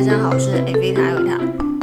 大家好，我是 A V 塔维塔。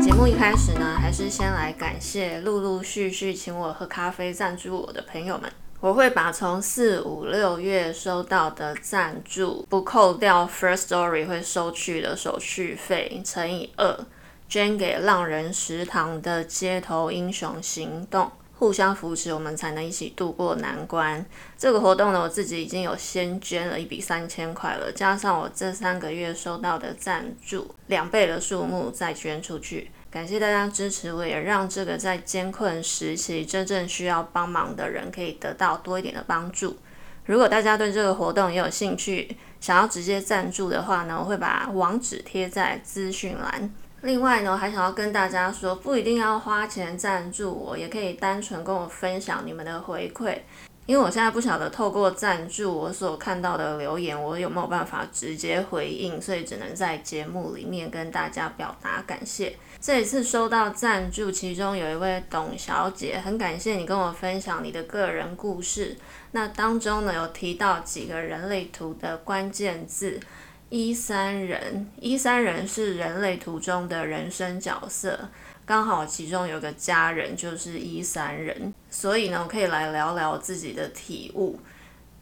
节目一开始呢，还是先来感谢陆陆续续请我喝咖啡赞助我的朋友们。我会把从四五六月收到的赞助，不扣掉 First Story 会收取的手续费乘以二，捐给浪人食堂的街头英雄行动。互相扶持，我们才能一起度过难关。这个活动呢，我自己已经有先捐了一笔三千块了，加上我这三个月收到的赞助，两倍的数目再捐出去。感谢大家支持，我也让这个在艰困时期真正需要帮忙的人可以得到多一点的帮助。如果大家对这个活动也有兴趣，想要直接赞助的话呢，我会把网址贴在资讯栏。另外呢，还想要跟大家说，不一定要花钱赞助我，也可以单纯跟我分享你们的回馈。因为我现在不晓得透过赞助我所看到的留言，我有没有办法直接回应，所以只能在节目里面跟大家表达感谢。这一次收到赞助，其中有一位董小姐，很感谢你跟我分享你的个人故事。那当中呢，有提到几个人类图的关键字。一三人，一三人是人类图中的人生角色，刚好其中有个家人就是一三人，所以呢，我可以来聊聊自己的体悟。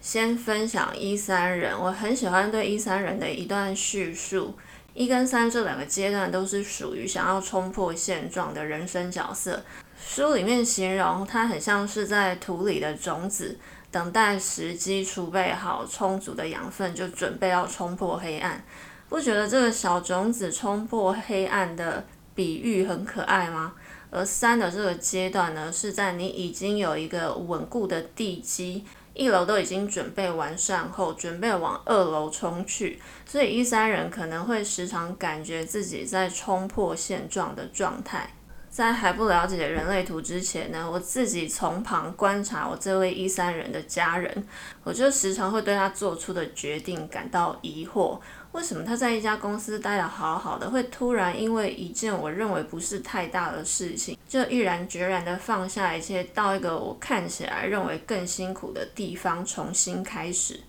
先分享一三人，我很喜欢对一三人的一段叙述。一跟三这两个阶段都是属于想要冲破现状的人生角色。书里面形容他很像是在土里的种子。等待时机，储备好充足的养分，就准备要冲破黑暗。不觉得这个小种子冲破黑暗的比喻很可爱吗？而三的这个阶段呢，是在你已经有一个稳固的地基，一楼都已经准备完善后，准备往二楼冲去。所以一三人可能会时常感觉自己在冲破现状的状态。在还不了解人类图之前呢，我自己从旁观察我这位一三人的家人，我就时常会对他做出的决定感到疑惑。为什么他在一家公司待得好好的，会突然因为一件我认为不是太大的事情，就毅然决然地放下一切，到一个我看起来认为更辛苦的地方重新开始？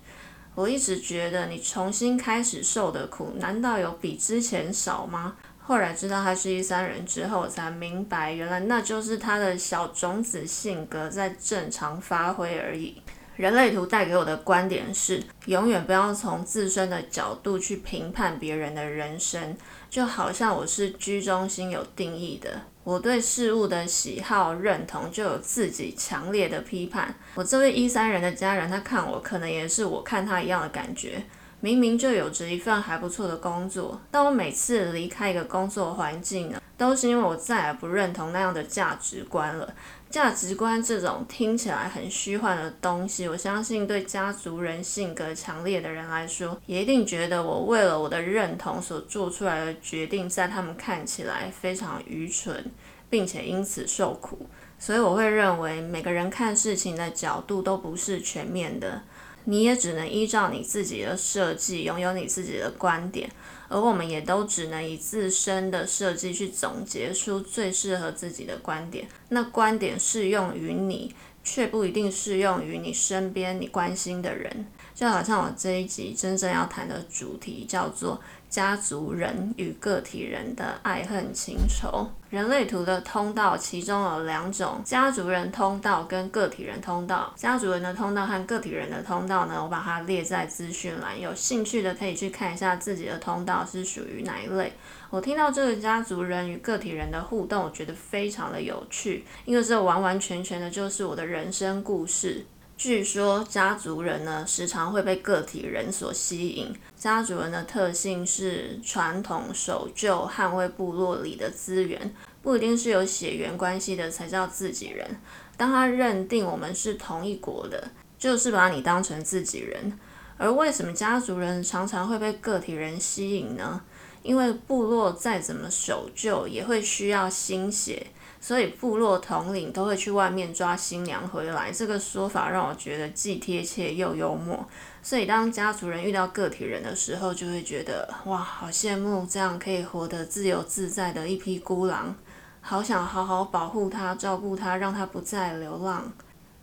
我一直觉得，你重新开始受的苦，难道有比之前少吗？后来知道他是一三人之后，才明白原来那就是他的小种子性格在正常发挥而已。人类图带给我的观点是：永远不要从自身的角度去评判别人的人生，就好像我是居中心有定义的，我对事物的喜好认同就有自己强烈的批判。我这位一三人的家人，他看我可能也是我看他一样的感觉。明明就有着一份还不错的工作，但我每次离开一个工作环境呢，都是因为我再也不认同那样的价值观了。价值观这种听起来很虚幻的东西，我相信对家族人性格强烈的人来说，也一定觉得我为了我的认同所做出来的决定，在他们看起来非常愚蠢，并且因此受苦。所以我会认为每个人看事情的角度都不是全面的。你也只能依照你自己的设计，拥有你自己的观点，而我们也都只能以自身的设计去总结出最适合自己的观点。那观点适用于你，却不一定适用于你身边你关心的人。就好像我这一集真正要谈的主题叫做。家族人与个体人的爱恨情仇，人类图的通道其中有两种：家族人通道跟个体人通道。家族人的通道和个体人的通道呢，我把它列在资讯栏，有兴趣的可以去看一下自己的通道是属于哪一类。我听到这个家族人与个体人的互动，我觉得非常的有趣，因为这完完全全的就是我的人生故事。据说家族人呢，时常会被个体人所吸引。家族人的特性是传统、守旧、捍卫部落里的资源，不一定是有血缘关系的才叫自己人。当他认定我们是同一国的，就是把你当成自己人。而为什么家族人常常会被个体人吸引呢？因为部落再怎么守旧，也会需要新血。所以部落统领都会去外面抓新娘回来，这个说法让我觉得既贴切又幽默。所以当家族人遇到个体人的时候，就会觉得哇，好羡慕这样可以活得自由自在的一匹孤狼，好想好好保护他、照顾他，让他不再流浪。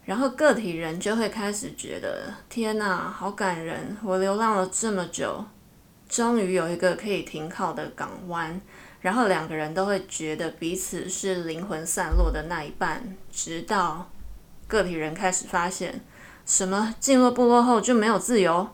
然后个体人就会开始觉得天哪，好感人！我流浪了这么久，终于有一个可以停靠的港湾，然后两个人都会觉得彼此是灵魂散落的那一半，直到个体人开始发现，什么进入部落后就没有自由？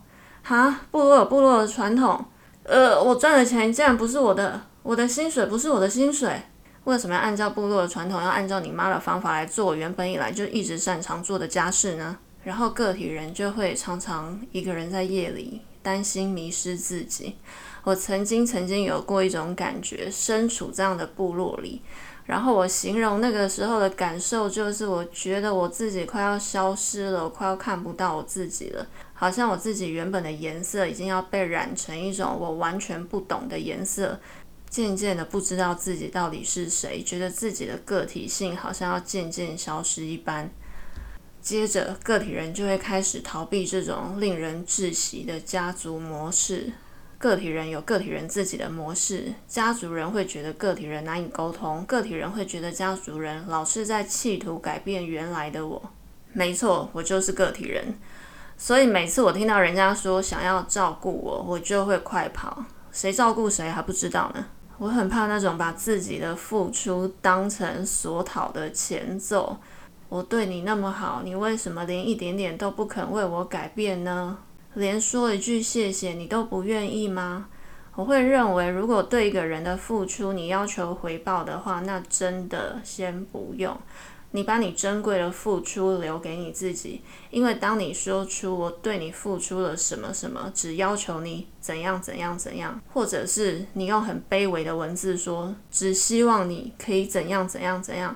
哈，部落有部落的传统，呃，我赚的钱竟然不是我的，我的薪水不是我的薪水，为什么要按照部落的传统，要按照你妈的方法来做我原本以来就一直擅长做的家事呢？然后个体人就会常常一个人在夜里担心迷失自己。我曾经曾经有过一种感觉，身处这样的部落里，然后我形容那个时候的感受，就是我觉得我自己快要消失了，我快要看不到我自己了，好像我自己原本的颜色已经要被染成一种我完全不懂的颜色，渐渐的不知道自己到底是谁，觉得自己的个体性好像要渐渐消失一般。接着，个体人就会开始逃避这种令人窒息的家族模式。个体人有个体人自己的模式，家族人会觉得个体人难以沟通，个体人会觉得家族人老是在企图改变原来的我。没错，我就是个体人。所以每次我听到人家说想要照顾我，我就会快跑。谁照顾谁还不知道呢？我很怕那种把自己的付出当成索讨的前奏。我对你那么好，你为什么连一点点都不肯为我改变呢？连说一句谢谢你都不愿意吗？我会认为，如果对一个人的付出你要求回报的话，那真的先不用。你把你珍贵的付出留给你自己，因为当你说出我对你付出了什么什么，只要求你怎样怎样怎样，或者是你用很卑微的文字说，只希望你可以怎样怎样怎样。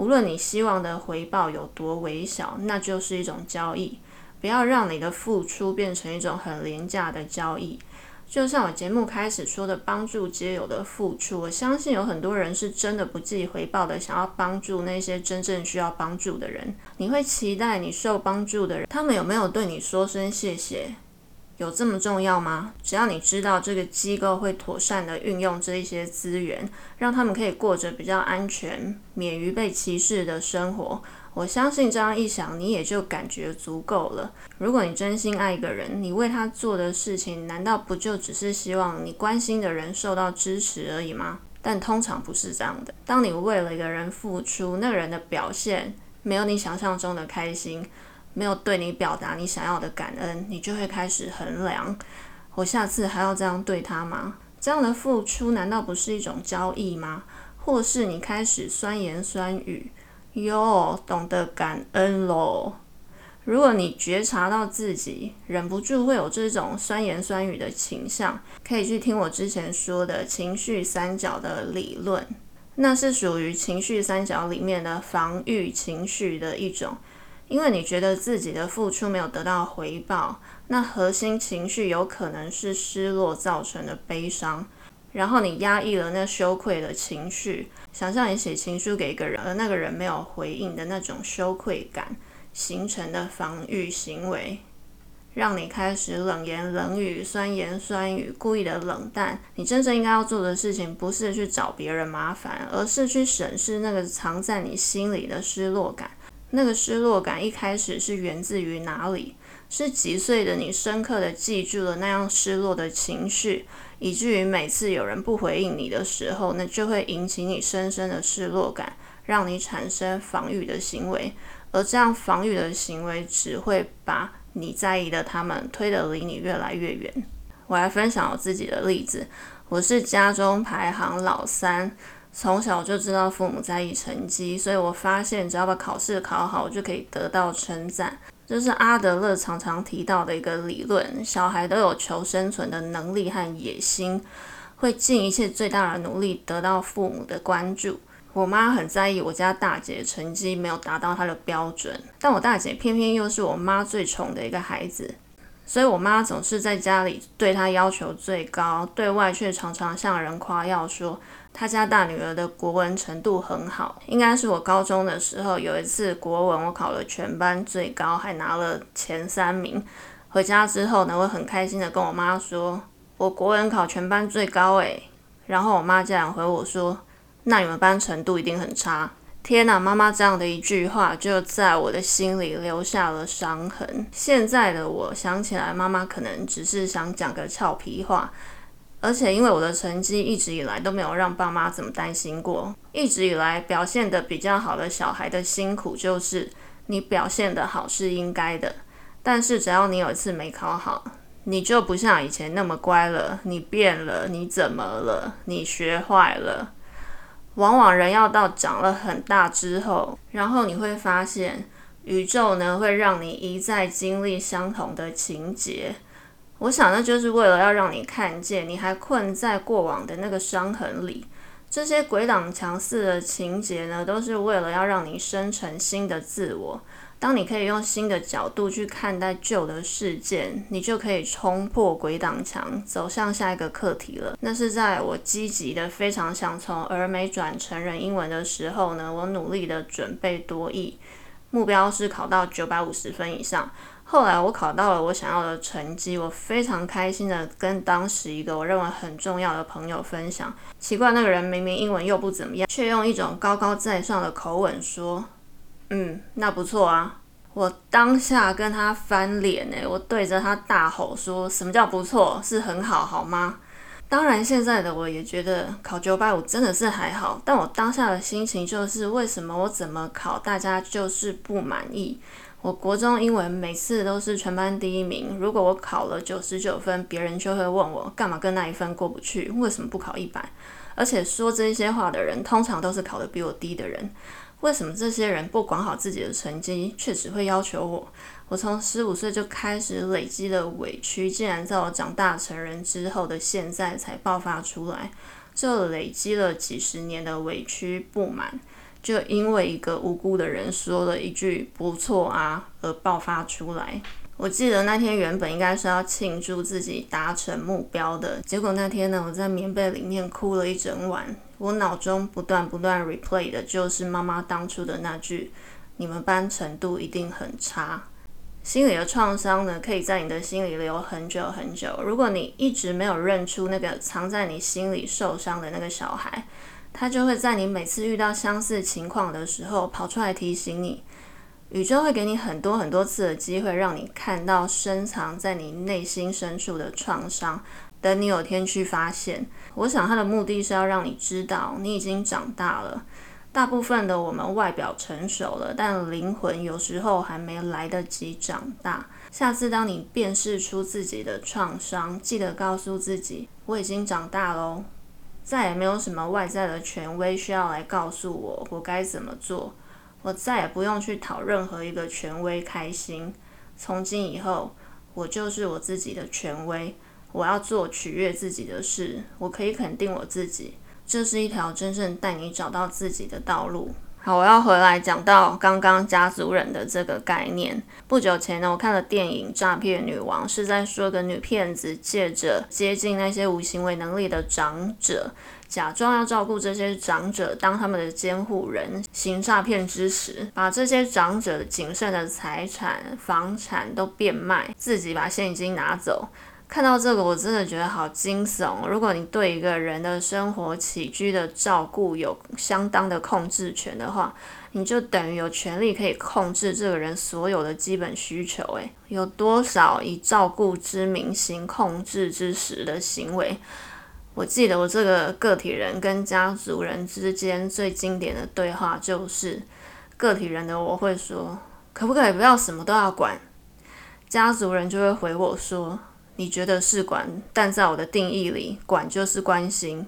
无论你希望的回报有多微小，那就是一种交易。不要让你的付出变成一种很廉价的交易。就像我节目开始说的，帮助皆有的付出，我相信有很多人是真的不计回报的，想要帮助那些真正需要帮助的人。你会期待你受帮助的人，他们有没有对你说声谢谢？有这么重要吗？只要你知道这个机构会妥善的运用这一些资源，让他们可以过着比较安全、免于被歧视的生活，我相信这样一想，你也就感觉足够了。如果你真心爱一个人，你为他做的事情，难道不就只是希望你关心的人受到支持而已吗？但通常不是这样的。当你为了一个人付出，那个人的表现没有你想象中的开心。没有对你表达你想要的感恩，你就会开始衡量：我下次还要这样对他吗？这样的付出难道不是一种交易吗？或是你开始酸言酸语，哟，懂得感恩喽？如果你觉察到自己忍不住会有这种酸言酸语的倾向，可以去听我之前说的情绪三角的理论，那是属于情绪三角里面的防御情绪的一种。因为你觉得自己的付出没有得到回报，那核心情绪有可能是失落造成的悲伤，然后你压抑了那羞愧的情绪，想象你写情书给一个人，而那个人没有回应的那种羞愧感形成的防御行为，让你开始冷言冷语、酸言酸语，故意的冷淡。你真正应该要做的事情，不是去找别人麻烦，而是去审视那个藏在你心里的失落感。那个失落感一开始是源自于哪里？是几岁的你深刻的记住了那样失落的情绪，以至于每次有人不回应你的时候，那就会引起你深深的失落感，让你产生防御的行为。而这样防御的行为只会把你在意的他们推得离你越来越远。我来分享我自己的例子，我是家中排行老三。从小就知道父母在意成绩，所以我发现只要把考试考好，我就可以得到称赞。这是阿德勒常常提到的一个理论：小孩都有求生存的能力和野心，会尽一切最大的努力得到父母的关注。我妈很在意我家大姐成绩没有达到她的标准，但我大姐偏偏又是我妈最宠的一个孩子。所以，我妈总是在家里对她要求最高，对外却常常向人夸耀说她家大女儿的国文程度很好。应该是我高中的时候有一次国文我考了全班最高，还拿了前三名。回家之后呢，我很开心的跟我妈说：“我国文考全班最高诶。”然后我妈这样回我说：“那你们班程度一定很差。”天呐，妈妈这样的一句话就在我的心里留下了伤痕。现在的我想起来，妈妈可能只是想讲个俏皮话，而且因为我的成绩一直以来都没有让爸妈怎么担心过，一直以来表现的比较好的小孩的辛苦就是你表现的好是应该的，但是只要你有一次没考好，你就不像以前那么乖了，你变了，你怎么了？你学坏了。往往人要到长了很大之后，然后你会发现，宇宙呢会让你一再经历相同的情节。我想那就是为了要让你看见，你还困在过往的那个伤痕里。这些鬼挡墙似的情节呢，都是为了要让你生成新的自我。当你可以用新的角度去看待旧的事件，你就可以冲破鬼挡墙，走向下一个课题了。那是在我积极的非常想从儿美转成人英文的时候呢，我努力的准备多译，目标是考到九百五十分以上。后来我考到了我想要的成绩，我非常开心的跟当时一个我认为很重要的朋友分享。奇怪，那个人明明英文又不怎么样，却用一种高高在上的口吻说。嗯，那不错啊！我当下跟他翻脸诶，我对着他大吼说：“什么叫不错？是很好，好吗？”当然，现在的我也觉得考九百五真的是还好，但我当下的心情就是：为什么我怎么考，大家就是不满意？我国中英文每次都是全班第一名，如果我考了九十九分，别人就会问我干嘛跟那一分过不去？为什么不考一百？而且说这些话的人，通常都是考得比我低的人。为什么这些人不管好自己的成绩，却只会要求我？我从十五岁就开始累积的委屈，竟然在我长大成人之后的现在才爆发出来。这累积了几十年的委屈不满，就因为一个无辜的人说了一句“不错啊”而爆发出来。我记得那天原本应该是要庆祝自己达成目标的，结果那天呢，我在棉被里面哭了一整晚。我脑中不断不断 replay 的就是妈妈当初的那句：“你们班程度一定很差。”心里的创伤呢，可以在你的心里留很久很久。如果你一直没有认出那个藏在你心里受伤的那个小孩，他就会在你每次遇到相似情况的时候跑出来提醒你。宇宙会给你很多很多次的机会，让你看到深藏在你内心深处的创伤。等你有天去发现，我想它的目的是要让你知道你已经长大了。大部分的我们外表成熟了，但灵魂有时候还没来得及长大。下次当你辨识出自己的创伤，记得告诉自己：我已经长大喽，再也没有什么外在的权威需要来告诉我我该怎么做。我再也不用去讨任何一个权威开心。从今以后，我就是我自己的权威。我要做取悦自己的事，我可以肯定我自己，这是一条真正带你找到自己的道路。好，我要回来讲到刚刚家族人的这个概念。不久前呢，我看了电影《诈骗女王》，是在说个女骗子借着接近那些无行为能力的长者，假装要照顾这些长者，当他们的监护人，行诈骗之时，把这些长者仅剩的财产、房产都变卖，自己把现金拿走。看到这个，我真的觉得好惊悚。如果你对一个人的生活起居的照顾有相当的控制权的话，你就等于有权利可以控制这个人所有的基本需求。诶，有多少以照顾之名行控制之实的行为？我记得我这个个体人跟家族人之间最经典的对话就是，个体人的我会说：“可不可以不要什么都要管？”家族人就会回我说。你觉得是管，但在我的定义里，管就是关心。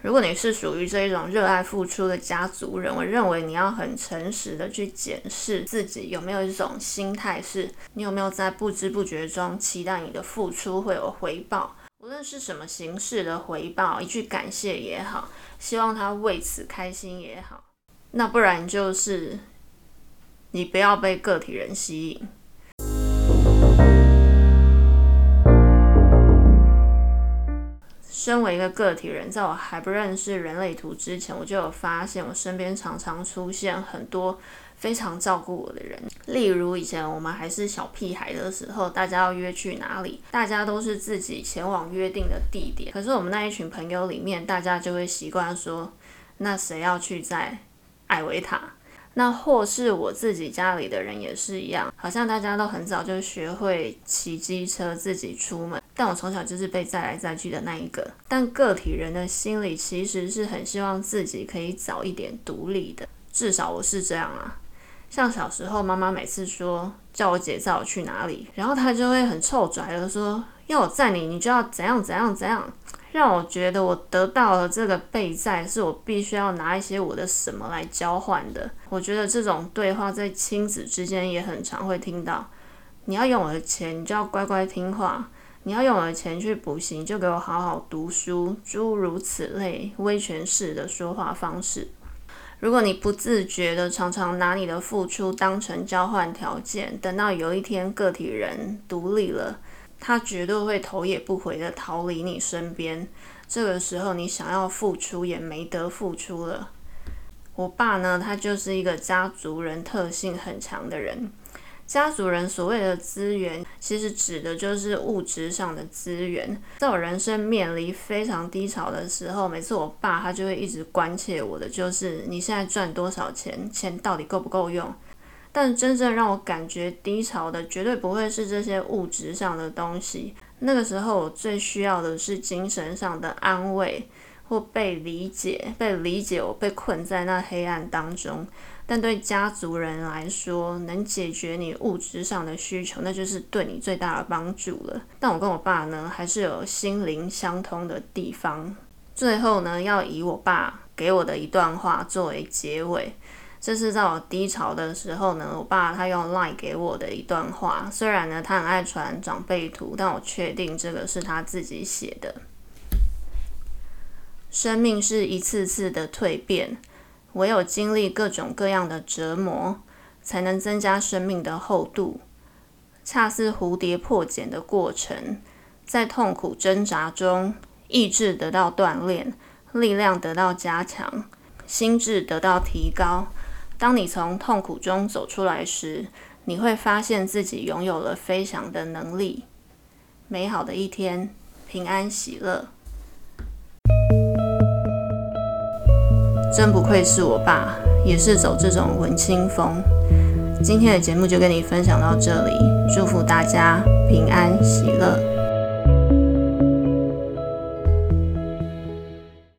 如果你是属于这一种热爱付出的家族人，我认为你要很诚实的去检视自己有没有一种心态，是你有没有在不知不觉中期待你的付出会有回报，无论是什么形式的回报，一句感谢也好，希望他为此开心也好，那不然就是。你不要被个体人吸引。身为一个个体人，在我还不认识人类图之前，我就有发现，我身边常常出现很多非常照顾我的人。例如，以前我们还是小屁孩的时候，大家要约去哪里，大家都是自己前往约定的地点。可是我们那一群朋友里面，大家就会习惯说：“那谁要去在艾维塔？”那或是我自己家里的人也是一样，好像大家都很早就学会骑机车自己出门，但我从小就是被载来载去的那一个。但个体人的心里其实是很希望自己可以早一点独立的，至少我是这样啊。像小时候，妈妈每次说叫我姐载我去哪里，然后她就会很臭拽的说，要我载你，你就要怎样怎样怎样。让我觉得我得到了这个备载，是我必须要拿一些我的什么来交换的。我觉得这种对话在亲子之间也很常会听到。你要用我的钱，你就要乖乖听话；你要用我的钱去补习，就给我好好读书。诸如此类威权式的说话方式。如果你不自觉的常常拿你的付出当成交换条件，等到有一天个体人独立了。他绝对会头也不回的逃离你身边，这个时候你想要付出也没得付出了。我爸呢，他就是一个家族人特性很强的人。家族人所谓的资源，其实指的就是物质上的资源。在我人生面临非常低潮的时候，每次我爸他就会一直关切我的，就是你现在赚多少钱，钱到底够不够用。但真正让我感觉低潮的，绝对不会是这些物质上的东西。那个时候，我最需要的是精神上的安慰，或被理解。被理解，我被困在那黑暗当中。但对家族人来说，能解决你物质上的需求，那就是对你最大的帮助了。但我跟我爸呢，还是有心灵相通的地方。最后呢，要以我爸给我的一段话作为结尾。这是在我低潮的时候呢，我爸他用 Line 给我的一段话。虽然呢，他很爱传长辈图，但我确定这个是他自己写的。生命是一次次的蜕变，唯有经历各种各样的折磨，才能增加生命的厚度。恰似蝴蝶破茧的过程，在痛苦挣扎中，意志得到锻炼，力量得到加强，心智得到提高。当你从痛苦中走出来时，你会发现自己拥有了飞翔的能力。美好的一天，平安喜乐。真不愧是我爸，也是走这种文青风。今天的节目就跟你分享到这里，祝福大家平安喜乐。